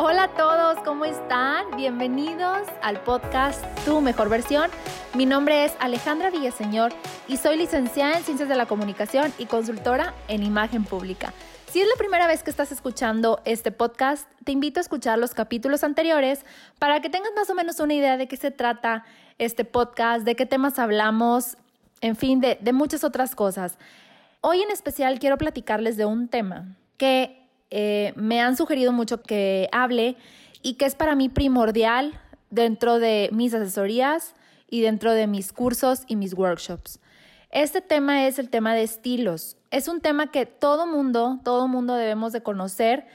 Hola a todos, ¿cómo están? Bienvenidos al podcast Tu Mejor Versión. Mi nombre es Alejandra Villaseñor y soy licenciada en Ciencias de la Comunicación y consultora en Imagen Pública. Si es la primera vez que estás escuchando este podcast, te invito a escuchar los capítulos anteriores para que tengas más o menos una idea de qué se trata este podcast, de qué temas hablamos, en fin, de, de muchas otras cosas. Hoy en especial quiero platicarles de un tema que eh, me han sugerido mucho que hable y que es para mí primordial dentro de mis asesorías y dentro de mis cursos y mis workshops. Este tema es el tema de estilos. Es un tema que todo mundo, todo mundo debemos de conocer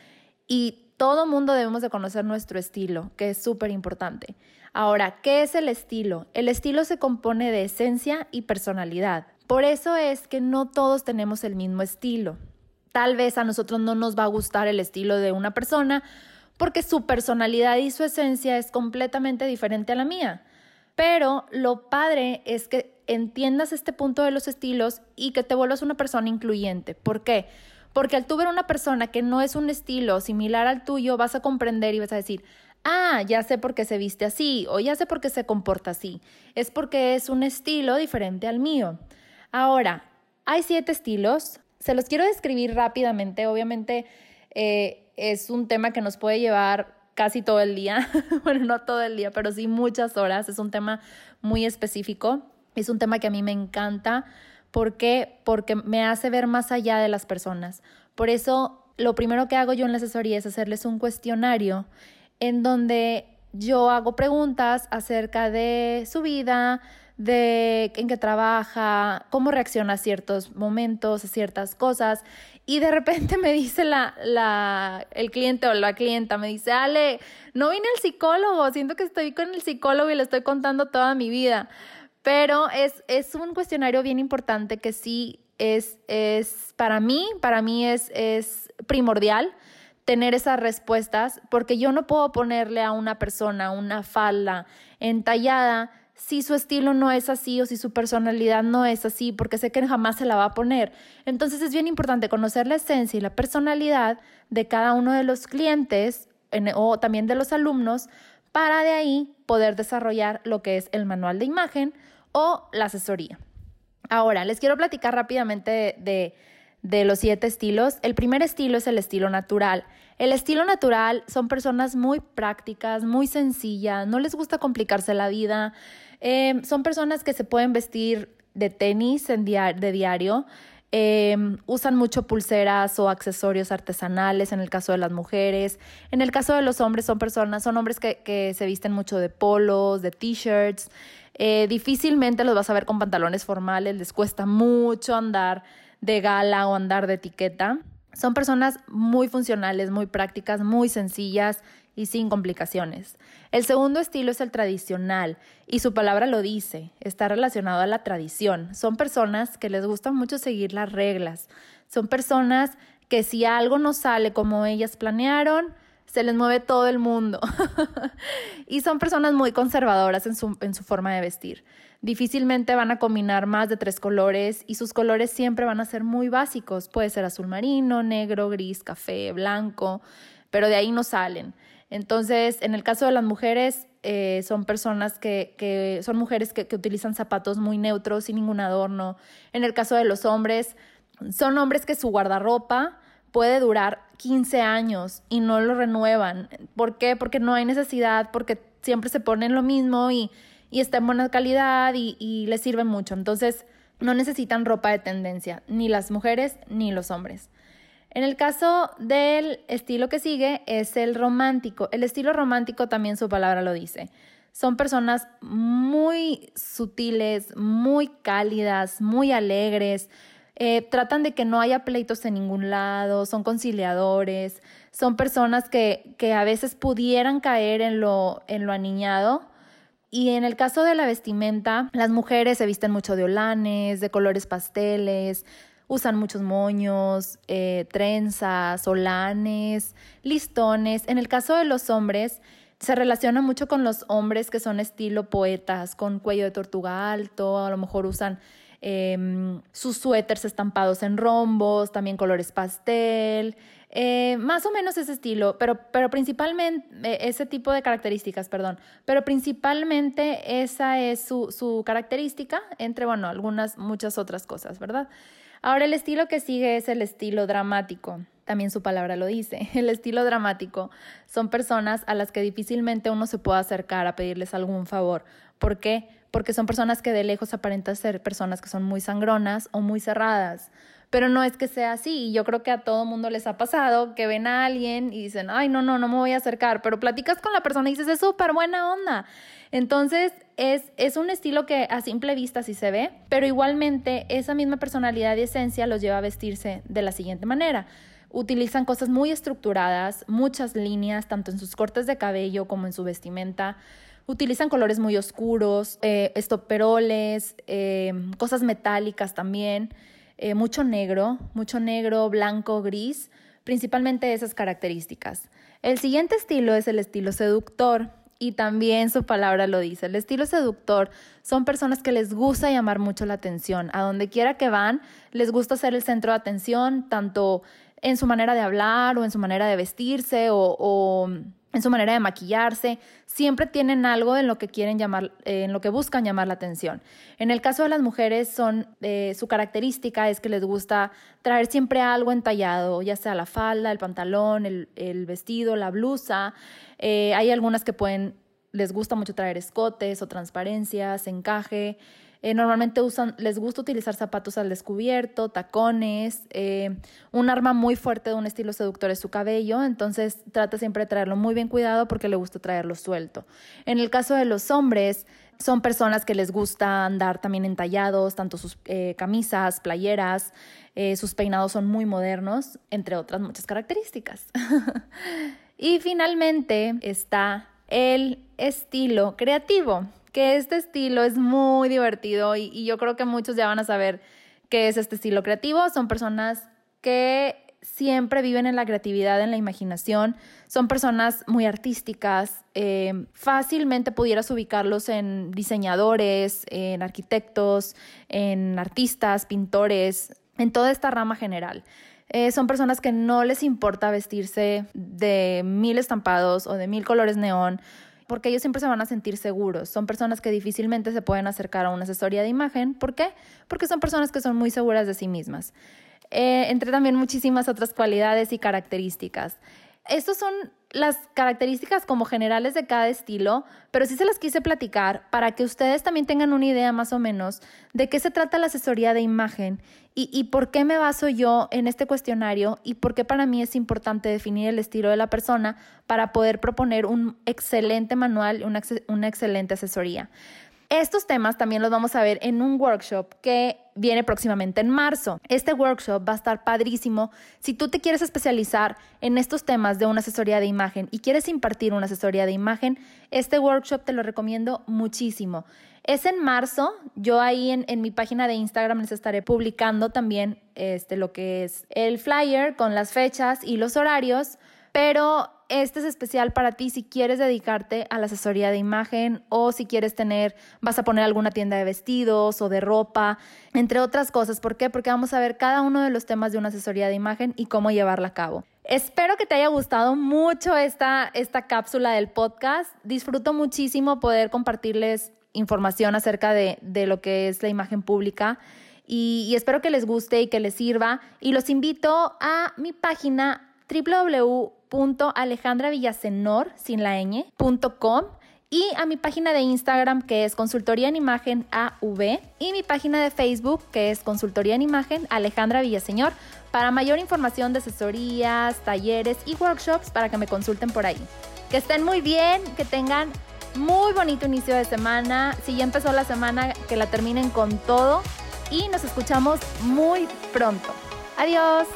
y todo mundo debemos de conocer nuestro estilo, que es súper importante. Ahora, ¿qué es el estilo? El estilo se compone de esencia y personalidad. Por eso es que no todos tenemos el mismo estilo. Tal vez a nosotros no nos va a gustar el estilo de una persona porque su personalidad y su esencia es completamente diferente a la mía. Pero lo padre es que entiendas este punto de los estilos y que te vuelvas una persona incluyente. ¿Por qué? Porque al tú ver una persona que no es un estilo similar al tuyo, vas a comprender y vas a decir, ah, ya sé por qué se viste así o ya sé por qué se comporta así. Es porque es un estilo diferente al mío. Ahora, hay siete estilos, se los quiero describir rápidamente. Obviamente eh, es un tema que nos puede llevar casi todo el día, bueno, no todo el día, pero sí muchas horas. Es un tema muy específico. Es un tema que a mí me encanta. ¿Por qué? Porque me hace ver más allá de las personas. Por eso, lo primero que hago yo en la asesoría es hacerles un cuestionario en donde yo hago preguntas acerca de su vida, de en qué trabaja, cómo reacciona a ciertos momentos, a ciertas cosas. Y de repente me dice la, la, el cliente o la clienta, me dice, Ale, no vine al psicólogo, siento que estoy con el psicólogo y le estoy contando toda mi vida. Pero es, es un cuestionario bien importante que sí es, es para mí, para mí es, es primordial tener esas respuestas porque yo no puedo ponerle a una persona una falda entallada si su estilo no es así o si su personalidad no es así, porque sé que jamás se la va a poner. Entonces es bien importante conocer la esencia y la personalidad de cada uno de los clientes o también de los alumnos para de ahí poder desarrollar lo que es el manual de imagen o la asesoría. Ahora, les quiero platicar rápidamente de de los siete estilos. El primer estilo es el estilo natural. El estilo natural son personas muy prácticas, muy sencillas, no les gusta complicarse la vida. Em, son personas que se pueden vestir de tenis en de diario. Em, usan mucho pulseras o accesorios artesanales en el caso de las mujeres. En el caso de los hombres son personas, son hombres que, se visten mucho de polos, de t-shirts. Eh, difícilmente los vas a ver con pantalones formales, les cuesta mucho andar de gala o andar de etiqueta. Son personas muy funcionales, muy prácticas, muy sencillas y sin complicaciones. El segundo estilo es el tradicional y su palabra lo dice, está relacionado a la tradición. Son personas que les gusta mucho seguir las reglas. Son personas que si algo no sale como ellas planearon, se les mueve todo el mundo. y son personas muy conservadoras en su, en su forma de vestir. Difícilmente van a combinar más de tres colores y sus colores siempre van a ser muy básicos. Puede ser azul marino, negro, gris, café, blanco, pero de ahí no salen. Entonces, en el caso de las mujeres, eh, son personas que, que son mujeres que, que utilizan zapatos muy neutros, sin ningún adorno. En el caso de los hombres, son hombres que su guardarropa puede durar 15 años y no lo renuevan. ¿Por qué? Porque no hay necesidad, porque siempre se ponen lo mismo y, está en buena calidad y, y les sirve mucho. Entonces, no necesitan ropa de tendencia, ni las mujeres ni los hombres. En el caso del estilo que sigue es el romántico. El estilo romántico también su palabra lo dice. Son personas muy sutiles, muy cálidas, muy alegres, eh, tratan de que no haya pleitos en ningún lado, son conciliadores, son personas que, que a veces pudieran caer en lo, en lo aniñado. Y en el caso de la vestimenta, las mujeres se visten mucho de olanes, de colores pasteles, usan muchos moños, eh, trenzas, olanes, listones. En el caso de los hombres, se relaciona mucho con los hombres que son estilo poetas, con cuello de tortuga alto, a lo mejor usan em, sus suéteres estampados en rombos, también colores pastel, eh, más o menos ese estilo, pero, pero principalmente, eh, ese tipo de características, perdón, pero principalmente esa es su, su característica entre, bueno, algunas, muchas otras cosas, ¿verdad? Ahora el estilo que sigue es el estilo dramático. También su palabra lo dice. El estilo dramático son personas a las que difícilmente uno se puede acercar a pedirles algún favor. ¿Por qué? Porque son personas que de lejos aparentan ser personas que son muy sangronas o muy cerradas pero no es que sea así. Yo creo que a todo mundo les ha pasado que ven a alguien y dicen, ay, no, no, no me voy a acercar, pero platicas con la persona y dices, es súper buena onda. Entonces, es, es un estilo que a simple vista sí se ve, pero igualmente esa misma personalidad y esencia los lleva a vestirse de la siguiente manera. Utilizan cosas muy estructuradas, muchas líneas, tanto en sus cortes de cabello como en su vestimenta. Utilizan colores muy oscuros, eh, estoperoles, eh, cosas metálicas también. Eh, mucho negro, mucho negro, blanco, gris, principalmente esas características. El siguiente estilo es el estilo seductor y también su palabra lo dice. El estilo seductor son personas que les gusta llamar mucho la atención. A donde quiera que van, les gusta ser el centro de atención, tanto en su manera de hablar o en su manera de vestirse o en su manera de maquillarse, siempre tienen algo en lo que quieren llamar, eh, en lo que buscan llamar la atención. En el caso de las mujeres, son eh, su característica es que les gusta traer siempre algo entallado, ya sea la falda, el pantalón, el, vestido, la blusa. Eh, hay algunas que pueden, les gusta mucho traer escotes o transparencias, encaje. Eh, normalmente usan, les gusta utilizar zapatos al descubierto, tacones. Eh, un arma muy fuerte de un estilo seductor es su cabello, entonces trata siempre de traerlo muy bien cuidado porque le gusta traerlo suelto. En el caso de los hombres, son personas que les gusta andar también entallados, tanto sus eh, camisas, playeras, sus peinados son muy modernos, entre otras muchas características. y finalmente está el estilo creativo que este estilo es muy divertido y, yo creo que muchos ya van a saber qué es este estilo creativo. Son personas que siempre viven en la creatividad, en la imaginación. Son personas muy artísticas. Eh, fácilmente pudieras ubicarlos en diseñadores, en arquitectos, en artistas, pintores, en toda esta rama general. Eh, son personas que no les importa vestirse de mil estampados o de mil colores neón porque ellos siempre se van a sentir seguros. Son personas que difícilmente se pueden acercar a una asesoría de imagen. ¿Por qué? Porque son personas que son muy seguras de sí mismas. Eh, entre también muchísimas otras cualidades y características. Estas son las características como generales de cada estilo, pero sí se las quise platicar para que ustedes también tengan una idea más o menos de qué se trata la asesoría de imagen y, y, por qué me baso yo en este cuestionario y por qué para mí es importante definir el estilo de la persona para poder proponer un excelente manual, una, una excelente asesoría. Estos temas también los vamos a ver en un workshop que viene próximamente en marzo. Este workshop va a estar padrísimo. Si tú te quieres especializar en estos temas de una asesoría de imagen y quieres impartir una asesoría de imagen, este workshop te lo recomiendo muchísimo. Es en marzo. Yo ahí en, en mi página de Instagram les estaré publicando también este, lo que es el flyer con las fechas y los horarios. Pero este es especial para ti si quieres dedicarte a la asesoría de imagen o si quieres tener, vas a poner alguna tienda de vestidos o de ropa, entre otras cosas. ¿Por qué? Porque vamos a ver cada uno de los temas de una asesoría de imagen y cómo llevarla a cabo. Espero que te haya gustado mucho esta, esta cápsula del podcast. Disfruto muchísimo poder compartirles información acerca de, lo que es la imagen pública. Y, y, espero que les guste y que les sirva. Y los invito a mi página www.alejandravillasenor, sin la y a mi página de Instagram que es Consultoría en Imagen AV y mi página de Facebook que es Consultoría en Imagen Alejandra Villaseñor para mayor información de asesorías, talleres y workshops para que me consulten por ahí. Que estén muy bien, que tengan muy bonito inicio de semana. Si ya empezó la semana, que la terminen con todo y nos escuchamos muy pronto. Adiós.